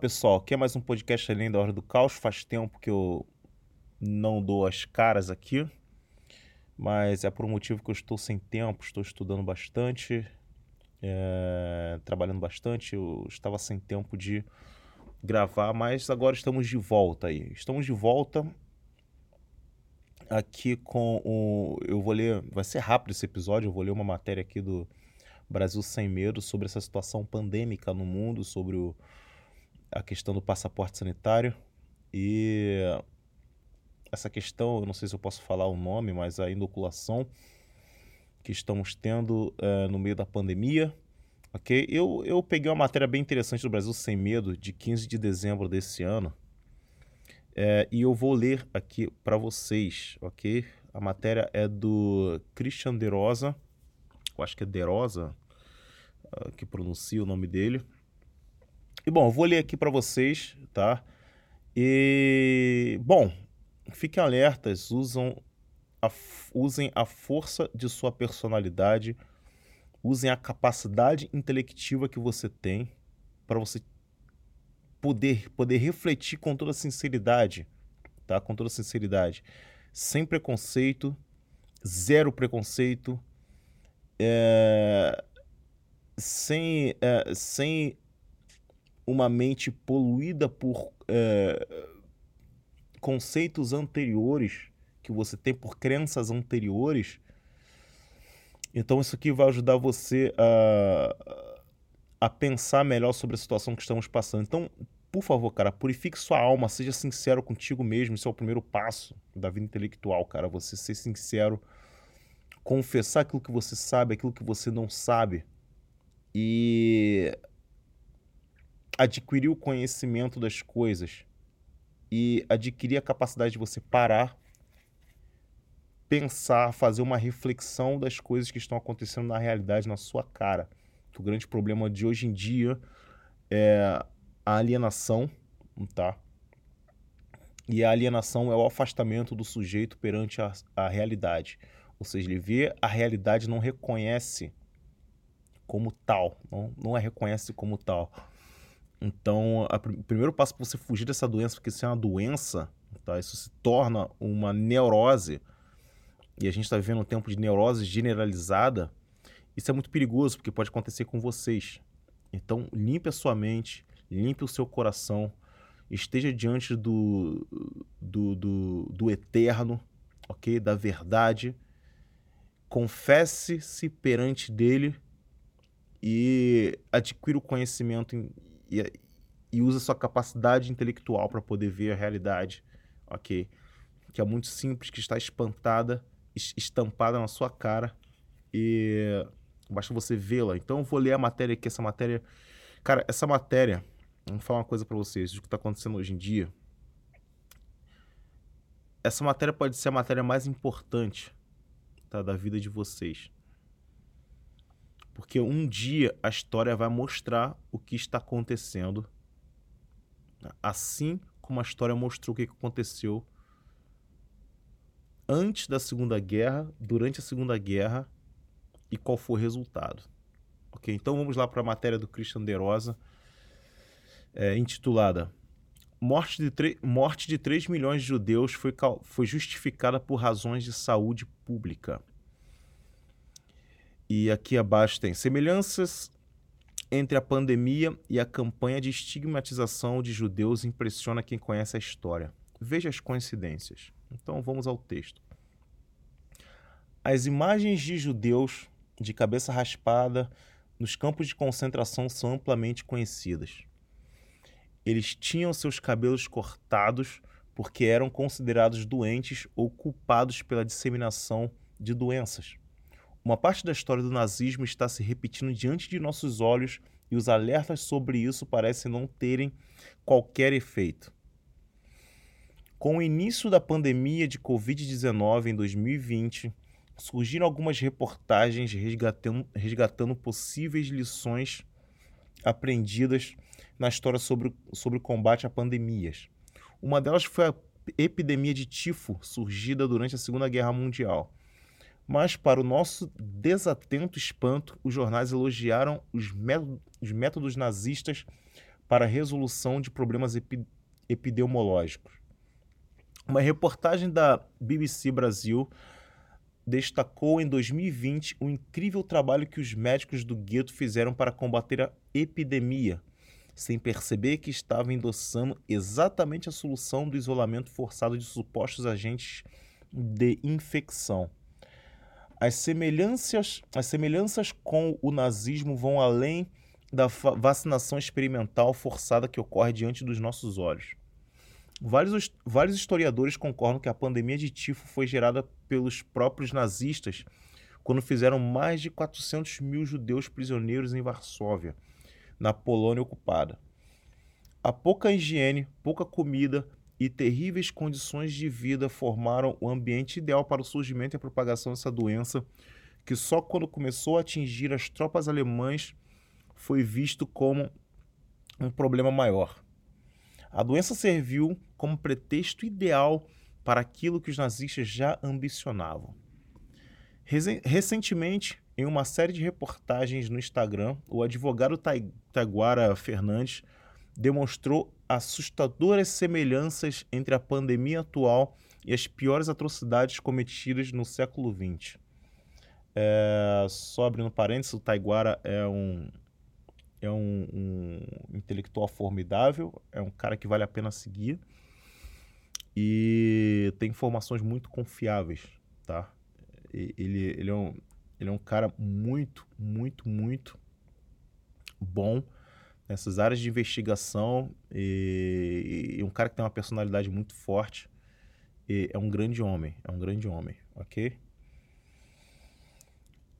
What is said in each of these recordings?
Pessoal, aqui é mais um podcast Além da Hora do Caos. Faz tempo que eu não dou as caras aqui, mas é por um motivo que eu estou sem tempo, estou estudando bastante, é, trabalhando bastante. Eu estava sem tempo de gravar, mas agora estamos de volta aí. Estamos de volta aqui com o. Eu vou ler. Vai ser rápido esse episódio, eu vou ler uma matéria aqui do Brasil Sem Medo sobre essa situação pandêmica no mundo, sobre o a questão do passaporte sanitário e essa questão, eu não sei se eu posso falar o nome, mas a inoculação que estamos tendo uh, no meio da pandemia, ok? Eu, eu peguei uma matéria bem interessante do Brasil Sem Medo, de 15 de dezembro desse ano, é, e eu vou ler aqui para vocês, ok? A matéria é do Christian De Rosa, eu acho que é De Rosa, uh, que pronuncia o nome dele, e bom, eu vou ler aqui para vocês, tá? E bom, fiquem alertas, usam a, usem a força de sua personalidade, usem a capacidade intelectiva que você tem para você poder poder refletir com toda sinceridade, tá? Com toda sinceridade, sem preconceito, zero preconceito, é, sem, é, sem uma mente poluída por é, conceitos anteriores que você tem, por crenças anteriores. Então, isso aqui vai ajudar você a, a pensar melhor sobre a situação que estamos passando. Então, por favor, cara, purifique sua alma, seja sincero contigo mesmo. Isso é o primeiro passo da vida intelectual, cara. Você ser sincero, confessar aquilo que você sabe, aquilo que você não sabe. E adquirir o conhecimento das coisas e adquirir a capacidade de você parar, pensar, fazer uma reflexão das coisas que estão acontecendo na realidade, na sua cara. O grande problema de hoje em dia é a alienação, tá? E a alienação é o afastamento do sujeito perante a, a realidade. Ou seja, ele vê a realidade não reconhece como tal, não, não a reconhece como tal. Então, a, o primeiro passo para você fugir dessa doença, porque isso é uma doença, tá? isso se torna uma neurose, e a gente está vivendo um tempo de neurose generalizada, isso é muito perigoso, porque pode acontecer com vocês. Então, limpe a sua mente, limpe o seu coração, esteja diante do, do, do, do eterno, ok? Da verdade. Confesse-se perante dele e adquira o conhecimento e, e usa sua capacidade intelectual para poder ver a realidade, ok? Que é muito simples, que está espantada, estampada na sua cara e basta você vê-la. Então eu vou ler a matéria aqui, essa matéria... Cara, essa matéria, vou falar uma coisa para vocês, o que está acontecendo hoje em dia. Essa matéria pode ser a matéria mais importante tá, da vida de vocês. Porque um dia a história vai mostrar o que está acontecendo, assim como a história mostrou o que aconteceu antes da Segunda Guerra, durante a Segunda Guerra e qual foi o resultado. Ok, então vamos lá para a matéria do Christian De Rosa, é, intitulada Morte de, Morte de 3 milhões de judeus foi, foi justificada por razões de saúde pública. E aqui abaixo tem semelhanças entre a pandemia e a campanha de estigmatização de judeus impressiona quem conhece a história. Veja as coincidências. Então vamos ao texto. As imagens de judeus de cabeça raspada nos campos de concentração são amplamente conhecidas. Eles tinham seus cabelos cortados porque eram considerados doentes ou culpados pela disseminação de doenças. Uma parte da história do nazismo está se repetindo diante de nossos olhos e os alertas sobre isso parecem não terem qualquer efeito. Com o início da pandemia de Covid-19 em 2020, surgiram algumas reportagens resgatando, resgatando possíveis lições aprendidas na história sobre, sobre o combate a pandemias. Uma delas foi a epidemia de tifo surgida durante a Segunda Guerra Mundial. Mas, para o nosso desatento espanto, os jornais elogiaram os métodos, os métodos nazistas para a resolução de problemas epi epidemiológicos. Uma reportagem da BBC Brasil destacou em 2020 o incrível trabalho que os médicos do gueto fizeram para combater a epidemia, sem perceber que estavam endossando exatamente a solução do isolamento forçado de supostos agentes de infecção. As semelhanças, as semelhanças com o nazismo vão além da vacinação experimental forçada que ocorre diante dos nossos olhos. Vários, vários historiadores concordam que a pandemia de tifo foi gerada pelos próprios nazistas quando fizeram mais de 400 mil judeus prisioneiros em Varsóvia, na Polônia ocupada. A pouca higiene, pouca comida e terríveis condições de vida formaram o ambiente ideal para o surgimento e a propagação dessa doença, que só quando começou a atingir as tropas alemãs foi visto como um problema maior. A doença serviu como pretexto ideal para aquilo que os nazistas já ambicionavam. Recentemente, em uma série de reportagens no Instagram, o advogado Taguara Fernandes demonstrou assustadoras semelhanças entre a pandemia atual e as piores atrocidades cometidas no século XX. É, só abrindo parênteses, o Taiguara é um é um, um, intelectual formidável, é um cara que vale a pena seguir e tem informações muito confiáveis, tá? Ele, ele, é, um, ele é um cara muito, muito, muito bom nessas áreas de investigação e, e um cara que tem uma personalidade muito forte. é um grande homem, é um grande homem, ok?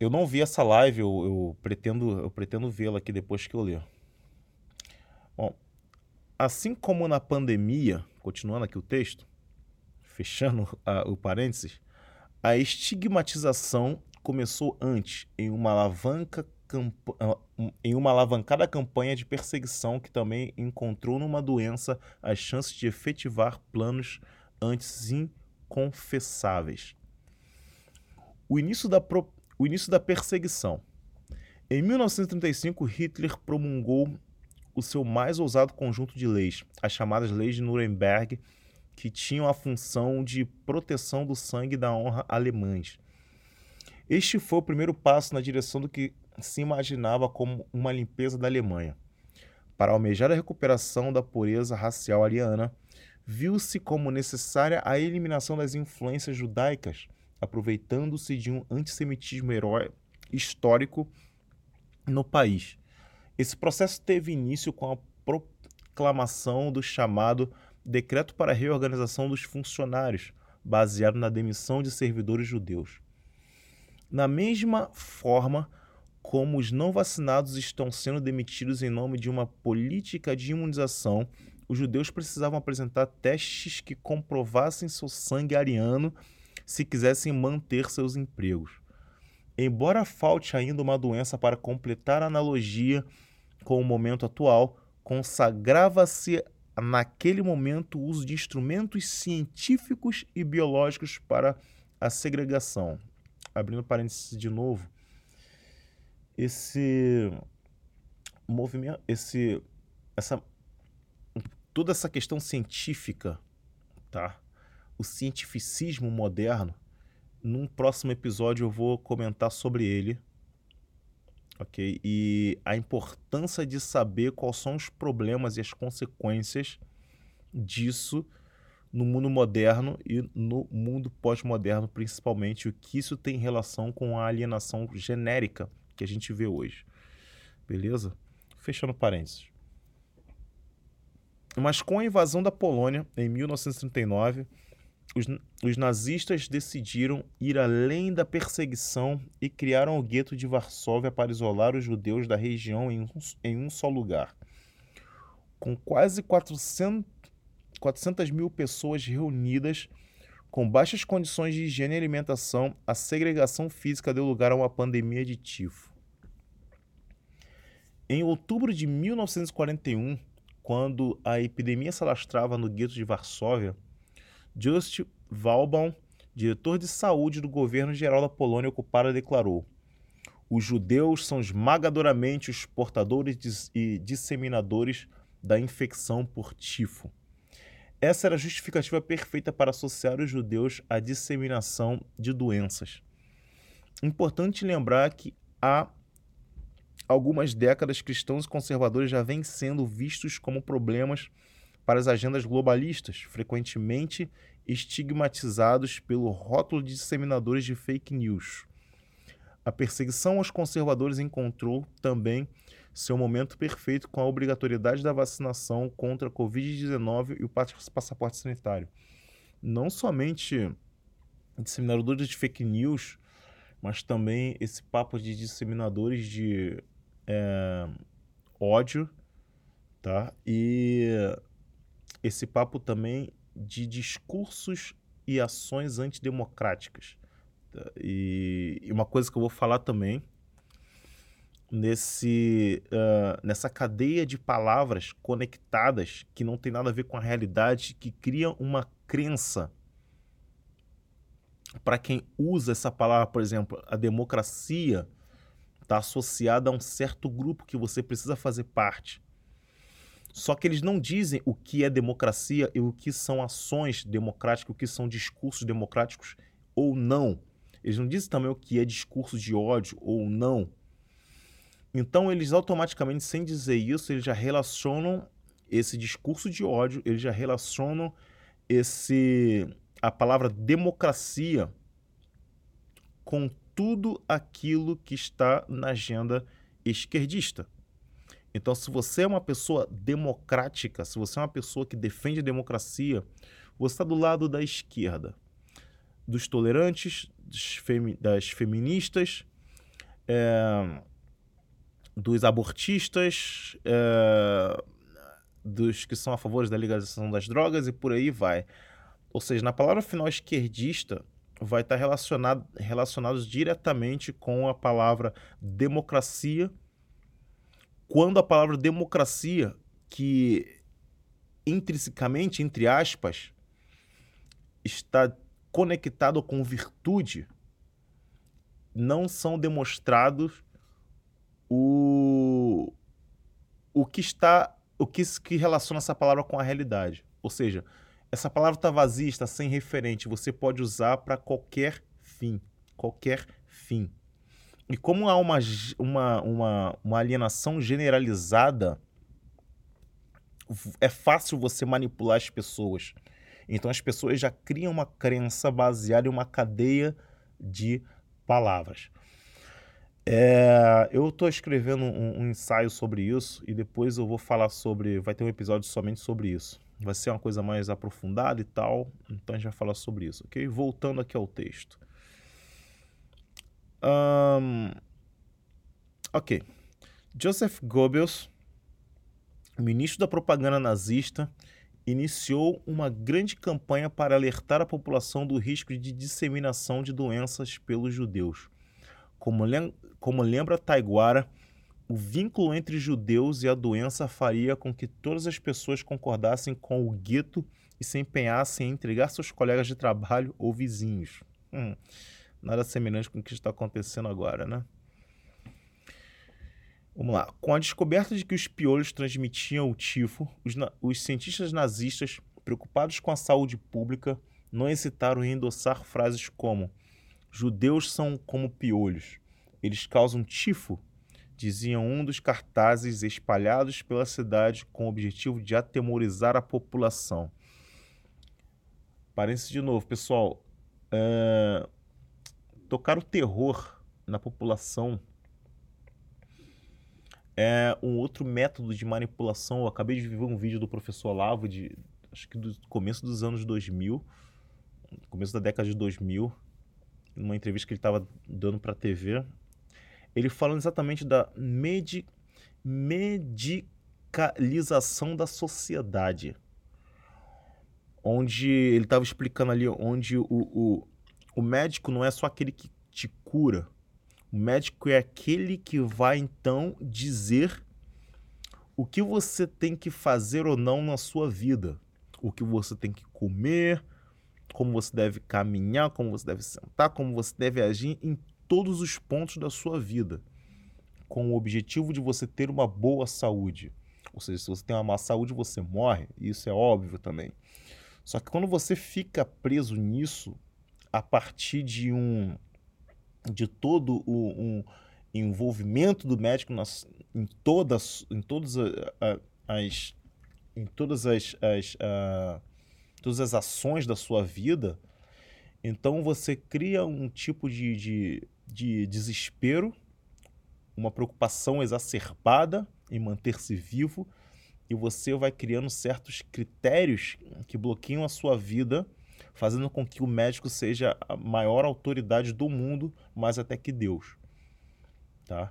Eu não vi essa live, eu, eu pretendo, eu pretendo vê-la aqui depois que eu ler. Bom, assim como na pandemia, continuando aqui o texto, fechando a, o parênteses, a estigmatização começou antes, em uma alavanca em uma alavancada campanha de perseguição que também encontrou numa doença as chances de efetivar planos antes inconfessáveis. O início da pro o início da perseguição. Em 1935, Hitler promulgou o seu mais ousado conjunto de leis, as chamadas Leis de Nuremberg, que tinham a função de proteção do sangue e da honra alemães. Este foi o primeiro passo na direção do que se imaginava como uma limpeza da Alemanha. Para almejar a recuperação da pureza racial ariana, viu-se como necessária a eliminação das influências judaicas aproveitando-se de um antissemitismo herói histórico no país. Esse processo teve início com a proclamação do chamado Decreto para a Reorganização dos Funcionários, baseado na demissão de servidores judeus. Na mesma forma como os não vacinados estão sendo demitidos em nome de uma política de imunização, os judeus precisavam apresentar testes que comprovassem seu sangue ariano se quisessem manter seus empregos. Embora falte ainda uma doença para completar a analogia com o momento atual, consagrava-se naquele momento o uso de instrumentos científicos e biológicos para a segregação. Abrindo parênteses de novo, esse movimento, esse, essa, toda essa questão científica, tá? o cientificismo moderno. Num próximo episódio eu vou comentar sobre ele, ok? E a importância de saber quais são os problemas e as consequências disso no mundo moderno e no mundo pós-moderno, principalmente, o que isso tem relação com a alienação genérica que a gente vê hoje. Beleza? Fechando parênteses. Mas com a invasão da Polônia em 1939 os, os nazistas decidiram ir além da perseguição e criaram o gueto de Varsóvia para isolar os judeus da região em um, em um só lugar. Com quase 400, 400 mil pessoas reunidas, com baixas condições de higiene e alimentação, a segregação física deu lugar a uma pandemia de tifo. Em outubro de 1941, quando a epidemia se alastrava no gueto de Varsóvia, Just Walbaum, diretor de saúde do governo geral da Polônia ocupada, declarou: Os judeus são esmagadoramente os portadores e disseminadores da infecção por tifo. Essa era a justificativa perfeita para associar os judeus à disseminação de doenças. Importante lembrar que há algumas décadas cristãos e conservadores já vêm sendo vistos como problemas para as agendas globalistas, frequentemente estigmatizados pelo rótulo de disseminadores de fake news. A perseguição aos conservadores encontrou também seu momento perfeito com a obrigatoriedade da vacinação contra a Covid-19 e o passaporte sanitário. Não somente disseminadores de fake news, mas também esse papo de disseminadores de é, ódio, tá? E esse papo também de discursos e ações antidemocráticas. Tá? E, e uma coisa que eu vou falar também nesse, uh, nessa cadeia de palavras conectadas que não tem nada a ver com a realidade, que cria uma crença para quem usa essa palavra, por exemplo, a democracia está associada a um certo grupo que você precisa fazer parte. Só que eles não dizem o que é democracia e o que são ações democráticas, o que são discursos democráticos ou não. Eles não dizem também o que é discurso de ódio ou não. Então, eles automaticamente, sem dizer isso, eles já relacionam esse discurso de ódio, eles já relacionam esse a palavra democracia com tudo aquilo que está na agenda esquerdista. Então, se você é uma pessoa democrática, se você é uma pessoa que defende a democracia, você está do lado da esquerda, dos tolerantes, das feministas, é, dos abortistas, é, dos que são a favor da legalização das drogas e por aí vai. Ou seja, na palavra final esquerdista vai estar relacionado, relacionados diretamente com a palavra democracia, quando a palavra democracia, que intrinsecamente, entre aspas, está conectado com virtude, não são demonstrados o, o que está, o que, que relaciona essa palavra com a realidade. Ou seja, essa palavra está vazia, está sem referente, você pode usar para qualquer fim, qualquer fim. E como há uma, uma, uma, uma alienação generalizada, é fácil você manipular as pessoas. Então as pessoas já criam uma crença baseada em uma cadeia de palavras. É, eu estou escrevendo um, um, ensaio sobre isso e depois eu vou falar sobre. Vai ter um episódio somente sobre isso. Vai ser uma coisa mais aprofundada e tal. Então a gente vai falar sobre isso, ok? Voltando aqui ao texto. Um, ok. Joseph Goebbels, ministro da propaganda nazista, iniciou uma grande campanha para alertar a população do risco de disseminação de doenças pelos judeus. Como, lem como lembra Taiguara, o vínculo entre judeus e a doença faria com que todas as pessoas concordassem com o gueto e se empenhassem em entregar seus colegas de trabalho ou vizinhos. Hum, nada semelhante com o que está acontecendo agora, né? Vamos lá. Com a descoberta de que os piolhos transmitiam o tifo, os, os cientistas nazistas, preocupados com a saúde pública, não hesitaram em endossar frases como Judeus são como piolhos. Eles causam tifo, diziam um dos cartazes espalhados pela cidade com o objetivo de atemorizar a população. Parece de novo, pessoal. Uh, tocar o terror na população é um outro método de manipulação. Eu acabei de ver um vídeo do professor Olavo, de, acho que do começo dos anos 2000, começo da década de 2000, numa entrevista que ele estava dando para a TV, ele falando exatamente da medi medicalização da sociedade. Onde ele estava explicando ali onde o, o, o médico não é só aquele que te cura. O médico é aquele que vai então dizer o que você tem que fazer ou não na sua vida. O que você tem que comer, como você deve caminhar, como você deve sentar, como você deve agir em todos os pontos da sua vida, com o objetivo de você ter uma boa saúde. Ou seja, se você tem uma má saúde, você morre. Isso é óbvio também. Só que quando você fica preso nisso, a partir de um de todo o um envolvimento do médico nas, em todas em todas as em todas as, as uh, todas as ações da sua vida, então você cria um tipo de, de, de desespero, uma preocupação exacerbada em manter-se vivo, e você vai criando certos critérios que bloqueiam a sua vida, fazendo com que o médico seja a maior autoridade do mundo, mais até que Deus. Tá?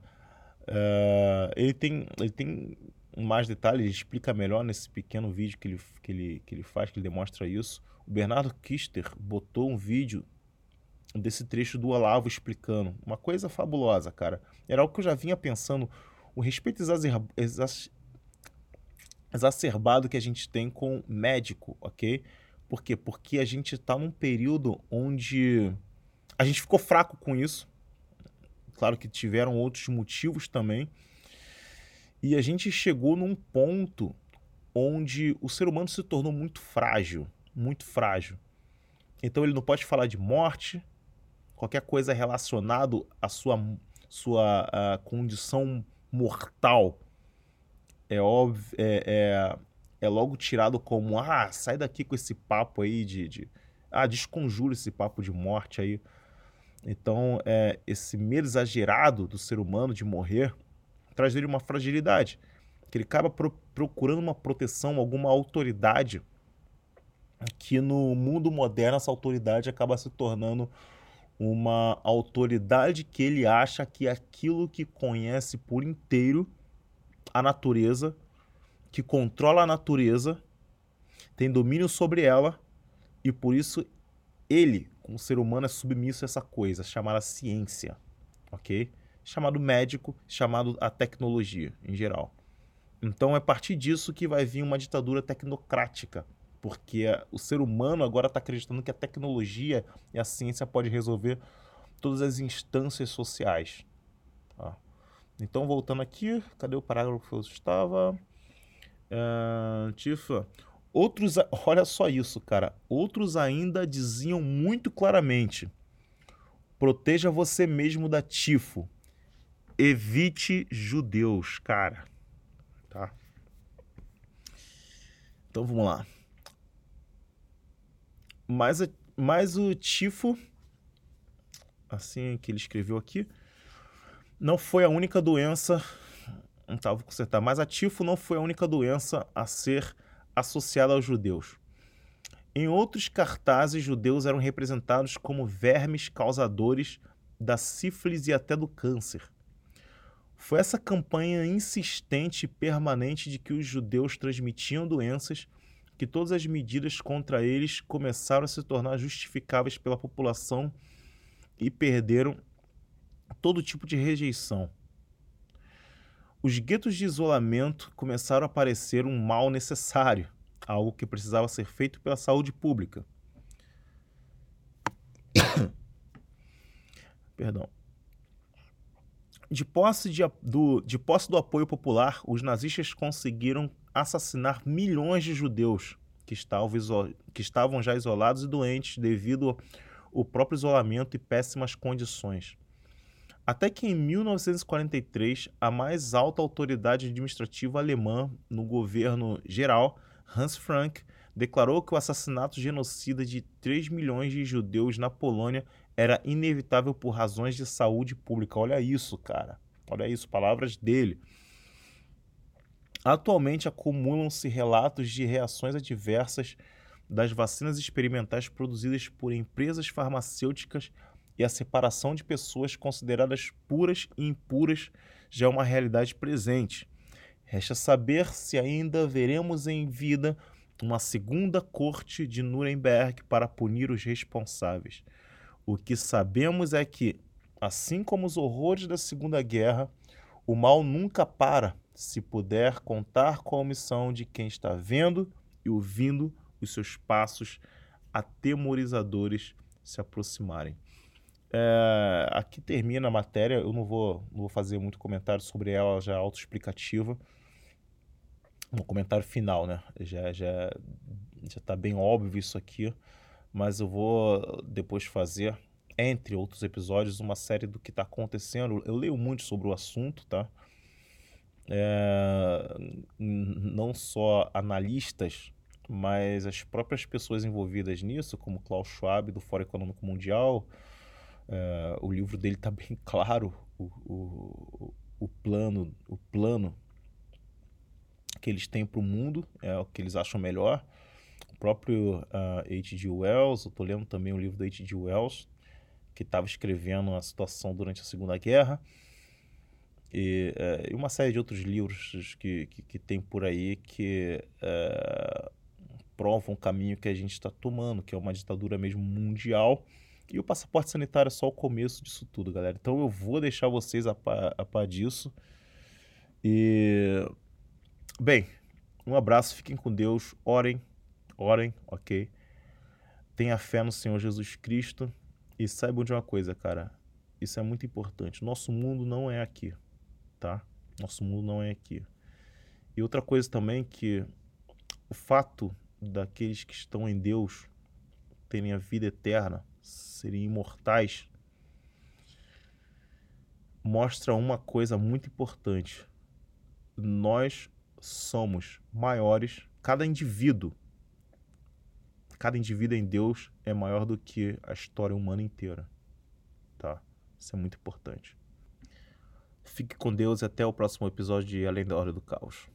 Uh, ele, tem, ele tem mais detalhes, explica melhor nesse pequeno vídeo que ele, que ele, que ele faz, que ele demonstra isso. O Bernardo Kister botou um vídeo desse trecho do Olavo explicando. Uma coisa fabulosa, cara. Era algo que eu já vinha pensando. O respeito exacerbado que a gente tem com médico, ok? Por quê? Porque a gente está num período onde a gente ficou fraco com isso. Claro que tiveram outros motivos também e a gente chegou num ponto onde o ser humano se tornou muito frágil, muito frágil. Então ele não pode falar de morte, qualquer coisa relacionado à sua, sua condição mortal é óbvio, é, é, é, logo tirado como ah, sai daqui com esse papo aí de, de ah, desconjura esse papo de morte aí. Então, é, esse medo exagerado do ser humano de morrer traz dele uma fragilidade, que ele acaba pro procurando uma proteção, alguma autoridade, que no mundo moderno essa autoridade acaba se tornando uma autoridade que ele acha que é aquilo que conhece por inteiro a natureza, que controla a natureza, tem domínio sobre ela e por isso ele, como ser humano, é submisso a essa coisa chamada ciência, ok? Chamado médico, chamado a tecnologia em geral. Então é a partir disso que vai vir uma ditadura tecnocrática, porque o ser humano agora está acreditando que a tecnologia e a ciência pode resolver todas as instâncias sociais. Tá? Então voltando aqui, cadê o parágrafo que eu estava? Uh, Tifa, outros, olha só isso, cara. Outros ainda diziam muito claramente: proteja você mesmo da tifo evite judeus, cara. Tá? Então vamos lá. Mas, mas o tifo, assim que ele escreveu aqui, não foi a única doença. Tá, vou consertar. Mas a tifo não foi a única doença a ser associada aos judeus. Em outros cartazes, judeus eram representados como vermes causadores da sífilis e até do câncer. Foi essa campanha insistente e permanente de que os judeus transmitiam doenças que todas as medidas contra eles começaram a se tornar justificáveis pela população e perderam todo tipo de rejeição. Os guetos de isolamento começaram a parecer um mal necessário, algo que precisava ser feito pela saúde pública. Perdão. De posse, de, do, de posse do apoio popular, os nazistas conseguiram assassinar milhões de judeus que estavam, que estavam já isolados e doentes devido ao próprio isolamento e péssimas condições. Até que em 1943, a mais alta autoridade administrativa alemã no governo geral, Hans Frank, declarou que o assassinato genocida de 3 milhões de judeus na Polônia era inevitável por razões de saúde pública. Olha isso, cara. Olha isso, palavras dele. Atualmente acumulam-se relatos de reações adversas das vacinas experimentais produzidas por empresas farmacêuticas e a separação de pessoas consideradas puras e impuras já é uma realidade presente. Resta saber se ainda veremos em vida uma segunda corte de Nuremberg para punir os responsáveis. O que sabemos é que, assim como os horrores da Segunda Guerra, o mal nunca para se puder contar com a omissão de quem está vendo e ouvindo os seus passos atemorizadores se aproximarem. É, aqui termina a matéria, eu não vou, não vou fazer muito comentário sobre ela, já é autoexplicativa. no comentário final, né? Já, já, já tá bem óbvio isso aqui, mas eu vou depois fazer, entre outros episódios, uma série do que está acontecendo. Eu leio muito sobre o assunto, tá? É, não só analistas, mas as próprias pessoas envolvidas nisso, como Klaus Schwab do Fórum Econômico Mundial, é, o livro dele está bem claro, o, o, o plano, o plano que eles têm para o mundo, é o que eles acham melhor. Próprio uh, ah, H.G. Wells, eu estou lendo também o livro do H.G. Wells, que estava escrevendo a situação durante a Segunda Guerra. E, uh, uma série de outros livros que, que, que tem por aí que uh, provam o caminho que a gente está tomando, que é uma ditadura mesmo mundial. E o passaporte sanitário é só o começo disso tudo, galera. Então eu vou deixar vocês a par, a par disso. E Bem, um abraço, fiquem com Deus, orem, orem, ok? Tenha fé no Senhor Jesus Cristo e saibam de uma coisa, cara, isso é muito importante. Nosso mundo não é aqui, tá? Nosso mundo não é aqui. E outra coisa também que o fato daqueles que estão em Deus terem a vida eterna, serem imortais, mostra uma coisa muito importante. Nós somos maiores, cada indivíduo, cada indivíduo em Deus é maior do que a história humana inteira. Tá? Isso é muito importante. Fique com Deus e até o próximo episódio de Além da Hora do Caos.